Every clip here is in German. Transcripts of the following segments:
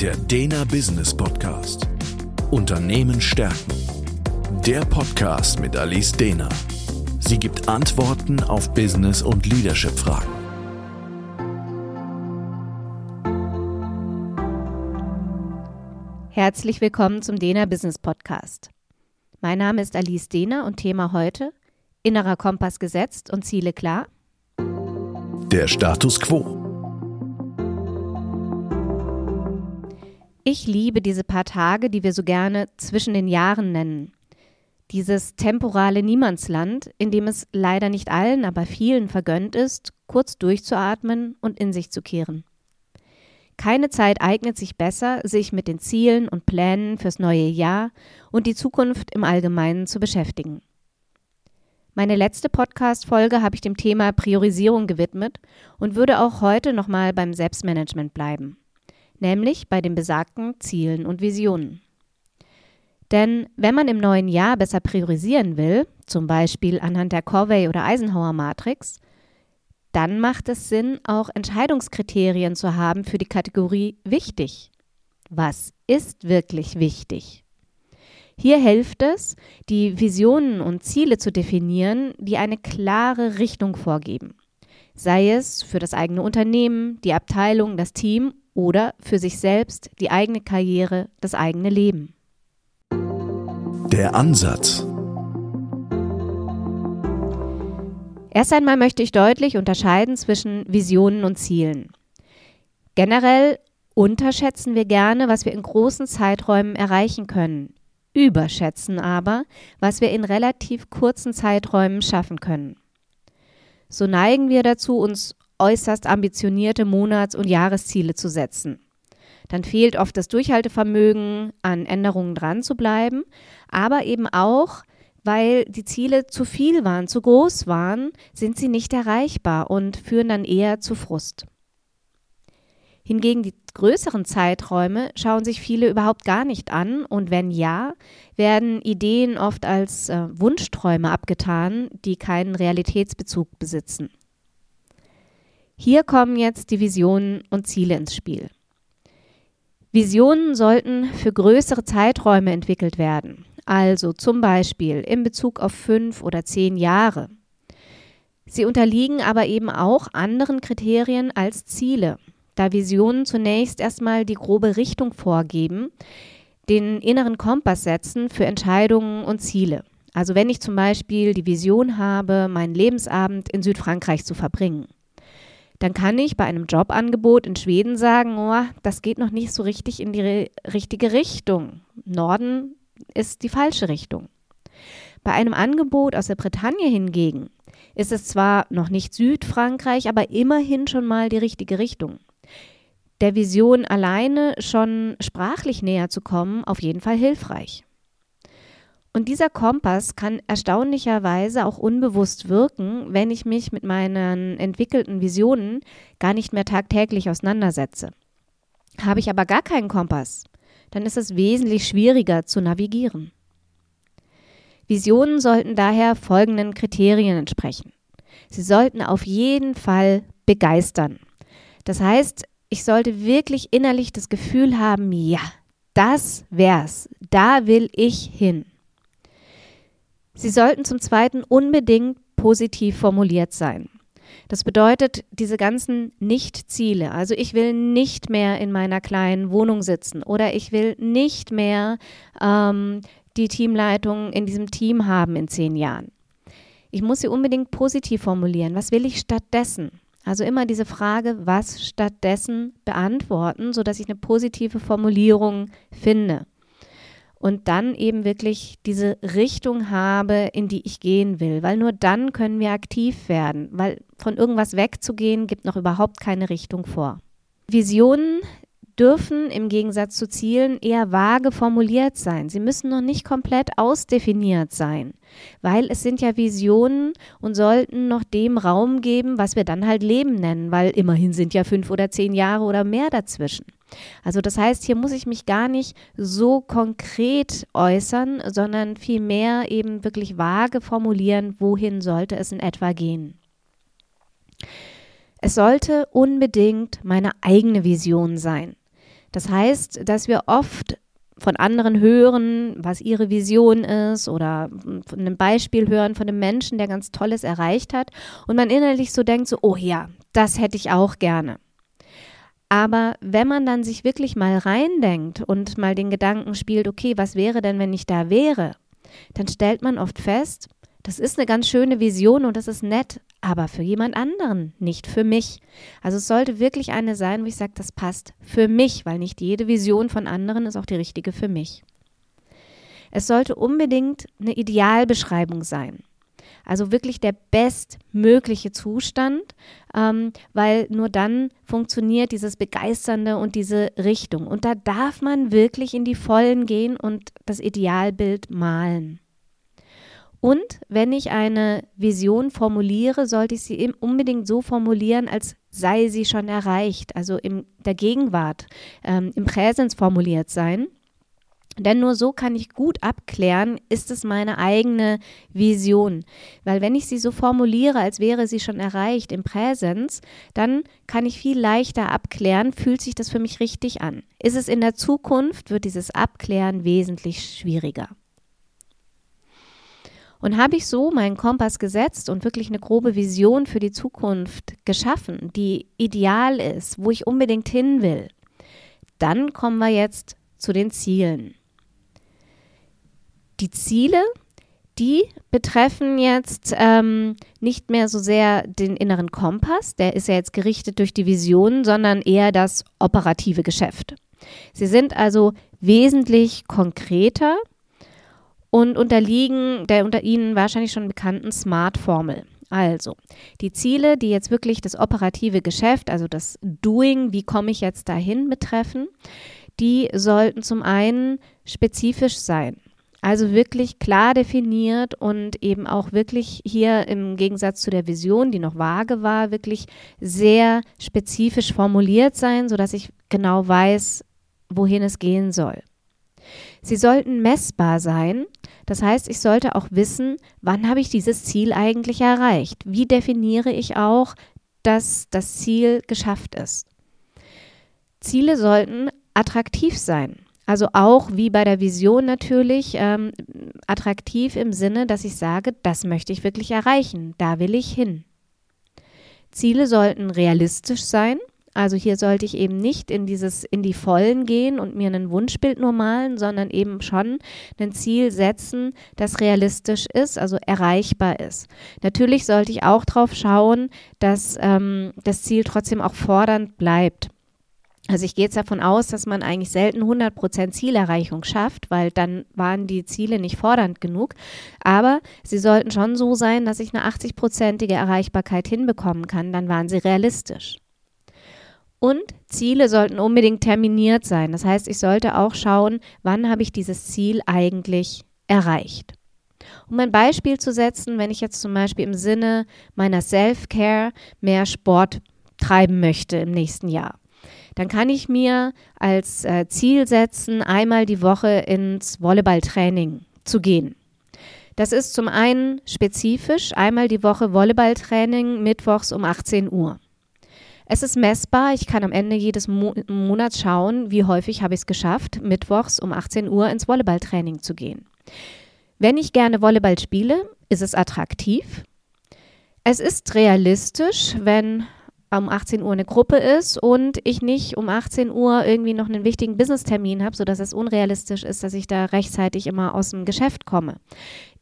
Der Dena Business Podcast. Unternehmen stärken. Der Podcast mit Alice Dena. Sie gibt Antworten auf Business- und Leadership-Fragen. Herzlich willkommen zum Dena Business Podcast. Mein Name ist Alice Dehner und Thema heute Innerer Kompass gesetzt und Ziele klar. Der Status quo. Ich liebe diese paar Tage, die wir so gerne zwischen den Jahren nennen. Dieses temporale Niemandsland, in dem es leider nicht allen, aber vielen vergönnt ist, kurz durchzuatmen und in sich zu kehren. Keine Zeit eignet sich besser, sich mit den Zielen und Plänen fürs neue Jahr und die Zukunft im Allgemeinen zu beschäftigen. Meine letzte Podcast-Folge habe ich dem Thema Priorisierung gewidmet und würde auch heute nochmal beim Selbstmanagement bleiben nämlich bei den besagten Zielen und Visionen. Denn wenn man im neuen Jahr besser priorisieren will, zum Beispiel anhand der Corvey oder Eisenhower Matrix, dann macht es Sinn, auch Entscheidungskriterien zu haben für die Kategorie wichtig. Was ist wirklich wichtig? Hier hilft es, die Visionen und Ziele zu definieren, die eine klare Richtung vorgeben. Sei es für das eigene Unternehmen, die Abteilung, das Team oder für sich selbst, die eigene Karriere, das eigene Leben. Der Ansatz. Erst einmal möchte ich deutlich unterscheiden zwischen Visionen und Zielen. Generell unterschätzen wir gerne, was wir in großen Zeiträumen erreichen können, überschätzen aber, was wir in relativ kurzen Zeiträumen schaffen können. So neigen wir dazu, uns äußerst ambitionierte Monats- und Jahresziele zu setzen. Dann fehlt oft das Durchhaltevermögen, an Änderungen dran zu bleiben, aber eben auch, weil die Ziele zu viel waren, zu groß waren, sind sie nicht erreichbar und führen dann eher zu Frust. Hingegen die größeren Zeiträume schauen sich viele überhaupt gar nicht an und wenn ja, werden Ideen oft als äh, Wunschträume abgetan, die keinen Realitätsbezug besitzen. Hier kommen jetzt die Visionen und Ziele ins Spiel. Visionen sollten für größere Zeiträume entwickelt werden, also zum Beispiel in Bezug auf fünf oder zehn Jahre. Sie unterliegen aber eben auch anderen Kriterien als Ziele, da Visionen zunächst erstmal die grobe Richtung vorgeben, den inneren Kompass setzen für Entscheidungen und Ziele. Also wenn ich zum Beispiel die Vision habe, meinen Lebensabend in Südfrankreich zu verbringen, dann kann ich bei einem Jobangebot in Schweden sagen, oh, das geht noch nicht so richtig in die richtige Richtung. Norden ist die falsche Richtung. Bei einem Angebot aus der Bretagne hingegen ist es zwar noch nicht Südfrankreich, aber immerhin schon mal die richtige Richtung. Der Vision alleine schon sprachlich näher zu kommen, auf jeden Fall hilfreich. Und dieser Kompass kann erstaunlicherweise auch unbewusst wirken, wenn ich mich mit meinen entwickelten Visionen gar nicht mehr tagtäglich auseinandersetze. Habe ich aber gar keinen Kompass, dann ist es wesentlich schwieriger zu navigieren. Visionen sollten daher folgenden Kriterien entsprechen. Sie sollten auf jeden Fall begeistern. Das heißt, ich sollte wirklich innerlich das Gefühl haben, ja, das wär's, da will ich hin. Sie sollten zum Zweiten unbedingt positiv formuliert sein. Das bedeutet, diese ganzen Nicht-Ziele, also ich will nicht mehr in meiner kleinen Wohnung sitzen oder ich will nicht mehr ähm, die Teamleitung in diesem Team haben in zehn Jahren. Ich muss sie unbedingt positiv formulieren. Was will ich stattdessen? Also immer diese Frage, was stattdessen beantworten, sodass ich eine positive Formulierung finde und dann eben wirklich diese Richtung habe, in die ich gehen will, weil nur dann können wir aktiv werden, weil von irgendwas wegzugehen gibt noch überhaupt keine Richtung vor. Visionen dürfen im Gegensatz zu Zielen eher vage formuliert sein. Sie müssen noch nicht komplett ausdefiniert sein, weil es sind ja Visionen und sollten noch dem Raum geben, was wir dann halt Leben nennen, weil immerhin sind ja fünf oder zehn Jahre oder mehr dazwischen. Also das heißt, hier muss ich mich gar nicht so konkret äußern, sondern vielmehr eben wirklich vage formulieren, wohin sollte es in etwa gehen. Es sollte unbedingt meine eigene Vision sein. Das heißt, dass wir oft von anderen hören, was ihre Vision ist oder von einem Beispiel hören von einem Menschen, der ganz Tolles erreicht hat und man innerlich so denkt, so, oh ja, das hätte ich auch gerne. Aber wenn man dann sich wirklich mal reindenkt und mal den Gedanken spielt, okay, was wäre denn, wenn ich da wäre, dann stellt man oft fest, das ist eine ganz schöne Vision und das ist nett, aber für jemand anderen, nicht für mich. Also es sollte wirklich eine sein, wo ich sage, das passt für mich, weil nicht jede Vision von anderen ist auch die richtige für mich. Es sollte unbedingt eine Idealbeschreibung sein. Also wirklich der bestmögliche Zustand, ähm, weil nur dann funktioniert dieses Begeisternde und diese Richtung. Und da darf man wirklich in die Vollen gehen und das Idealbild malen. Und wenn ich eine Vision formuliere, sollte ich sie unbedingt so formulieren, als sei sie schon erreicht, also in der Gegenwart, ähm, im Präsens formuliert sein. Denn nur so kann ich gut abklären, ist es meine eigene Vision. Weil wenn ich sie so formuliere, als wäre sie schon erreicht im Präsens, dann kann ich viel leichter abklären, fühlt sich das für mich richtig an. Ist es in der Zukunft, wird dieses Abklären wesentlich schwieriger. Und habe ich so meinen Kompass gesetzt und wirklich eine grobe Vision für die Zukunft geschaffen, die ideal ist, wo ich unbedingt hin will, dann kommen wir jetzt zu den Zielen. Die Ziele, die betreffen jetzt ähm, nicht mehr so sehr den inneren Kompass, der ist ja jetzt gerichtet durch die Vision, sondern eher das operative Geschäft. Sie sind also wesentlich konkreter und unterliegen der unter Ihnen wahrscheinlich schon bekannten SMART-Formel. Also, die Ziele, die jetzt wirklich das operative Geschäft, also das Doing, wie komme ich jetzt dahin betreffen, die sollten zum einen spezifisch sein. Also wirklich klar definiert und eben auch wirklich hier im Gegensatz zu der Vision, die noch vage war, wirklich sehr spezifisch formuliert sein, sodass ich genau weiß, wohin es gehen soll. Sie sollten messbar sein. Das heißt, ich sollte auch wissen, wann habe ich dieses Ziel eigentlich erreicht? Wie definiere ich auch, dass das Ziel geschafft ist? Ziele sollten attraktiv sein. Also auch wie bei der Vision natürlich ähm, attraktiv im Sinne, dass ich sage, das möchte ich wirklich erreichen, da will ich hin. Ziele sollten realistisch sein. Also hier sollte ich eben nicht in dieses, in die Vollen gehen und mir ein Wunschbild nur malen, sondern eben schon ein Ziel setzen, das realistisch ist, also erreichbar ist. Natürlich sollte ich auch darauf schauen, dass ähm, das Ziel trotzdem auch fordernd bleibt. Also ich gehe jetzt davon aus, dass man eigentlich selten 100% Zielerreichung schafft, weil dann waren die Ziele nicht fordernd genug. Aber sie sollten schon so sein, dass ich eine 80%ige Erreichbarkeit hinbekommen kann. Dann waren sie realistisch. Und Ziele sollten unbedingt terminiert sein. Das heißt, ich sollte auch schauen, wann habe ich dieses Ziel eigentlich erreicht. Um ein Beispiel zu setzen, wenn ich jetzt zum Beispiel im Sinne meiner Self-Care mehr Sport treiben möchte im nächsten Jahr, dann kann ich mir als äh, Ziel setzen, einmal die Woche ins Volleyballtraining zu gehen. Das ist zum einen spezifisch, einmal die Woche Volleyballtraining mittwochs um 18 Uhr. Es ist messbar. Ich kann am Ende jedes Mo Monats schauen, wie häufig habe ich es geschafft, mittwochs um 18 Uhr ins Volleyballtraining zu gehen. Wenn ich gerne Volleyball spiele, ist es attraktiv. Es ist realistisch, wenn um 18 Uhr eine Gruppe ist und ich nicht um 18 Uhr irgendwie noch einen wichtigen Business-Termin habe, sodass es unrealistisch ist, dass ich da rechtzeitig immer aus dem Geschäft komme.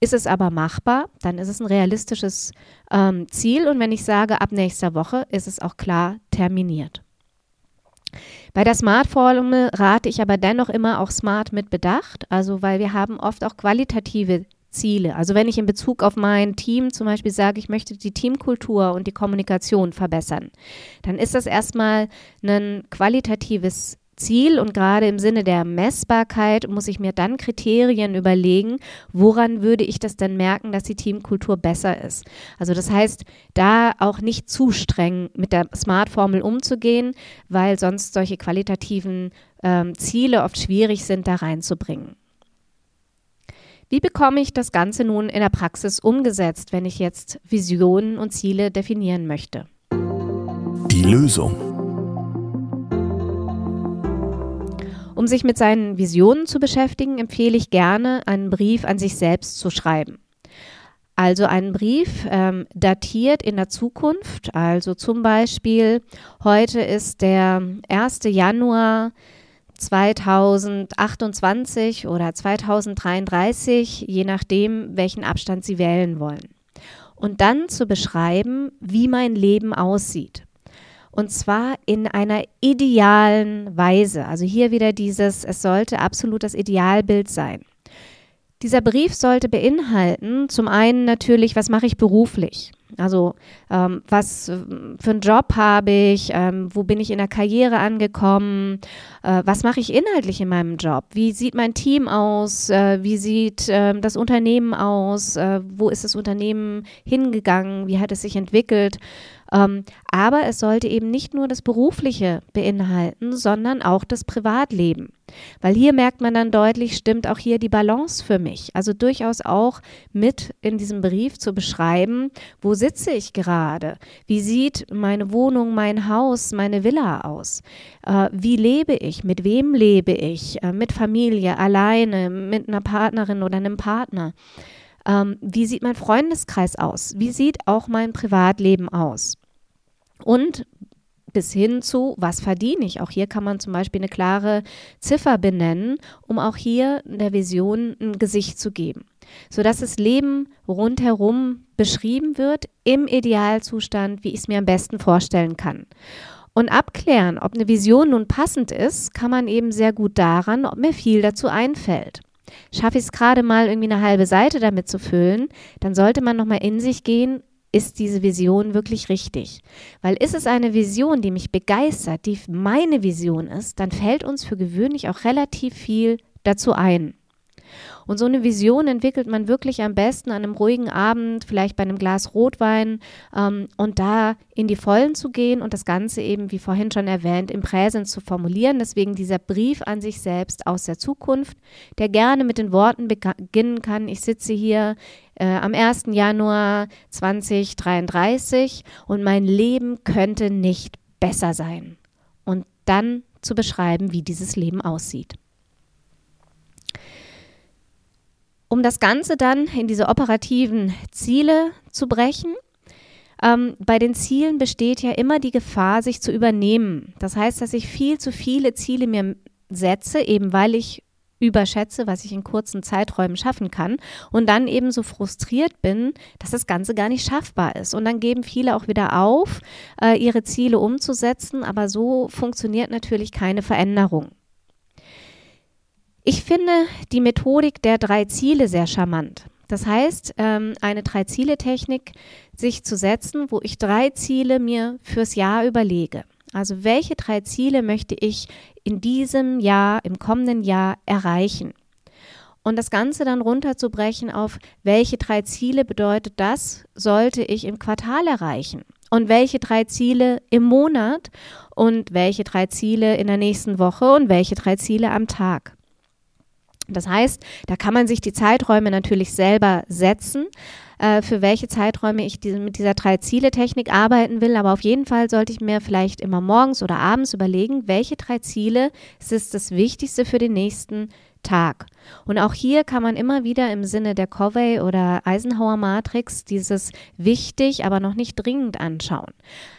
Ist es aber machbar, dann ist es ein realistisches ähm, Ziel und wenn ich sage, ab nächster Woche, ist es auch klar terminiert. Bei der Smart-Formel rate ich aber dennoch immer auch smart mit Bedacht, also weil wir haben oft auch qualitative Ziele. Also wenn ich in Bezug auf mein Team zum Beispiel sage, ich möchte die Teamkultur und die Kommunikation verbessern, dann ist das erstmal ein qualitatives Ziel und gerade im Sinne der Messbarkeit muss ich mir dann Kriterien überlegen, woran würde ich das denn merken, dass die Teamkultur besser ist. Also das heißt, da auch nicht zu streng mit der Smart-Formel umzugehen, weil sonst solche qualitativen ähm, Ziele oft schwierig sind, da reinzubringen. Wie bekomme ich das Ganze nun in der Praxis umgesetzt, wenn ich jetzt Visionen und Ziele definieren möchte? Die Lösung. Um sich mit seinen Visionen zu beschäftigen, empfehle ich gerne, einen Brief an sich selbst zu schreiben. Also einen Brief ähm, datiert in der Zukunft. Also zum Beispiel, heute ist der 1. Januar 2028 oder 2033, je nachdem, welchen Abstand Sie wählen wollen. Und dann zu beschreiben, wie mein Leben aussieht. Und zwar in einer idealen Weise. Also hier wieder dieses, es sollte absolut das Idealbild sein. Dieser Brief sollte beinhalten, zum einen natürlich, was mache ich beruflich? Also ähm, was äh, für einen Job habe ich, ähm, wo bin ich in der Karriere angekommen, äh, was mache ich inhaltlich in meinem Job, wie sieht mein Team aus, äh, wie sieht ähm, das Unternehmen aus, äh, wo ist das Unternehmen hingegangen, wie hat es sich entwickelt? Ähm, aber es sollte eben nicht nur das Berufliche beinhalten, sondern auch das Privatleben. Weil hier merkt man dann deutlich, stimmt auch hier die Balance für mich. Also durchaus auch mit in diesem Brief zu beschreiben, wo sitze ich gerade? Wie sieht meine Wohnung, mein Haus, meine Villa aus? Äh, wie lebe ich? Mit wem lebe ich? Äh, mit Familie, alleine, mit einer Partnerin oder einem Partner? Ähm, wie sieht mein Freundeskreis aus? Wie sieht auch mein Privatleben aus? Und bis hin zu, was verdiene ich? Auch hier kann man zum Beispiel eine klare Ziffer benennen, um auch hier der Vision ein Gesicht zu geben, sodass das Leben rundherum beschrieben wird im Idealzustand, wie ich es mir am besten vorstellen kann. Und abklären, ob eine Vision nun passend ist, kann man eben sehr gut daran, ob mir viel dazu einfällt. Schaffe ich es gerade mal irgendwie eine halbe Seite damit zu füllen, dann sollte man nochmal in sich gehen, ist diese Vision wirklich richtig? Weil ist es eine Vision, die mich begeistert, die meine Vision ist, dann fällt uns für gewöhnlich auch relativ viel dazu ein. Und so eine Vision entwickelt man wirklich am besten an einem ruhigen Abend, vielleicht bei einem Glas Rotwein ähm, und da in die Vollen zu gehen und das Ganze eben, wie vorhin schon erwähnt, im Präsens zu formulieren. Deswegen dieser Brief an sich selbst aus der Zukunft, der gerne mit den Worten beginnen kann, ich sitze hier äh, am 1. Januar 2033 und mein Leben könnte nicht besser sein. Und dann zu beschreiben, wie dieses Leben aussieht. Um das Ganze dann in diese operativen Ziele zu brechen, ähm, bei den Zielen besteht ja immer die Gefahr, sich zu übernehmen. Das heißt, dass ich viel zu viele Ziele mir setze, eben weil ich überschätze, was ich in kurzen Zeiträumen schaffen kann und dann eben so frustriert bin, dass das Ganze gar nicht schaffbar ist. Und dann geben viele auch wieder auf, äh, ihre Ziele umzusetzen, aber so funktioniert natürlich keine Veränderung. Ich finde die Methodik der drei Ziele sehr charmant. Das heißt, ähm, eine Drei-Ziele-Technik sich zu setzen, wo ich drei Ziele mir fürs Jahr überlege. Also welche drei Ziele möchte ich in diesem Jahr, im kommenden Jahr erreichen? Und das Ganze dann runterzubrechen auf, welche drei Ziele bedeutet das, sollte ich im Quartal erreichen? Und welche drei Ziele im Monat? Und welche drei Ziele in der nächsten Woche? Und welche drei Ziele am Tag? Das heißt, da kann man sich die Zeiträume natürlich selber setzen, äh, für welche Zeiträume ich diese, mit dieser Drei-Ziele-Technik arbeiten will. Aber auf jeden Fall sollte ich mir vielleicht immer morgens oder abends überlegen, welche drei Ziele ist das Wichtigste für den nächsten Tag. Und auch hier kann man immer wieder im Sinne der Covey oder Eisenhower Matrix dieses wichtig, aber noch nicht dringend anschauen.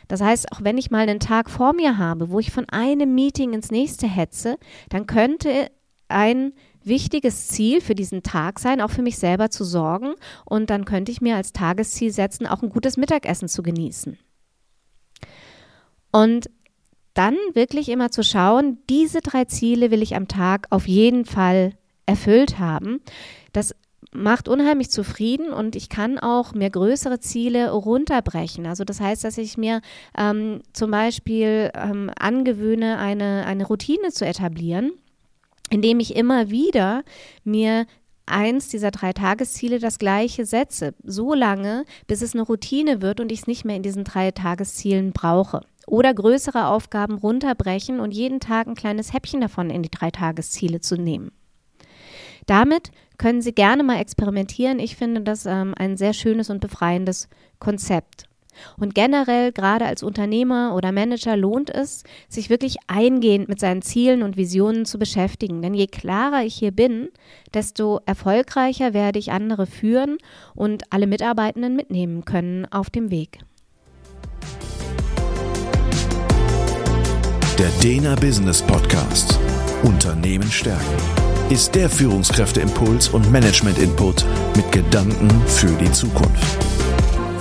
Das heißt, auch wenn ich mal einen Tag vor mir habe, wo ich von einem Meeting ins nächste hetze, dann könnte ein wichtiges Ziel für diesen Tag sein, auch für mich selber zu sorgen. Und dann könnte ich mir als Tagesziel setzen, auch ein gutes Mittagessen zu genießen. Und dann wirklich immer zu schauen, diese drei Ziele will ich am Tag auf jeden Fall erfüllt haben. Das macht unheimlich zufrieden und ich kann auch mir größere Ziele runterbrechen. Also das heißt, dass ich mir ähm, zum Beispiel ähm, angewöhne, eine, eine Routine zu etablieren indem ich immer wieder mir eins dieser drei Tagesziele das gleiche setze, so lange, bis es eine Routine wird und ich es nicht mehr in diesen drei Tageszielen brauche. Oder größere Aufgaben runterbrechen und jeden Tag ein kleines Häppchen davon in die drei Tagesziele zu nehmen. Damit können Sie gerne mal experimentieren. Ich finde das ähm, ein sehr schönes und befreiendes Konzept. Und generell, gerade als Unternehmer oder Manager, lohnt es, sich wirklich eingehend mit seinen Zielen und Visionen zu beschäftigen. Denn je klarer ich hier bin, desto erfolgreicher werde ich andere führen und alle Mitarbeitenden mitnehmen können auf dem Weg. Der Dena Business Podcast. Unternehmen stärken ist der Führungskräfteimpuls und Management-Input mit Gedanken für die Zukunft.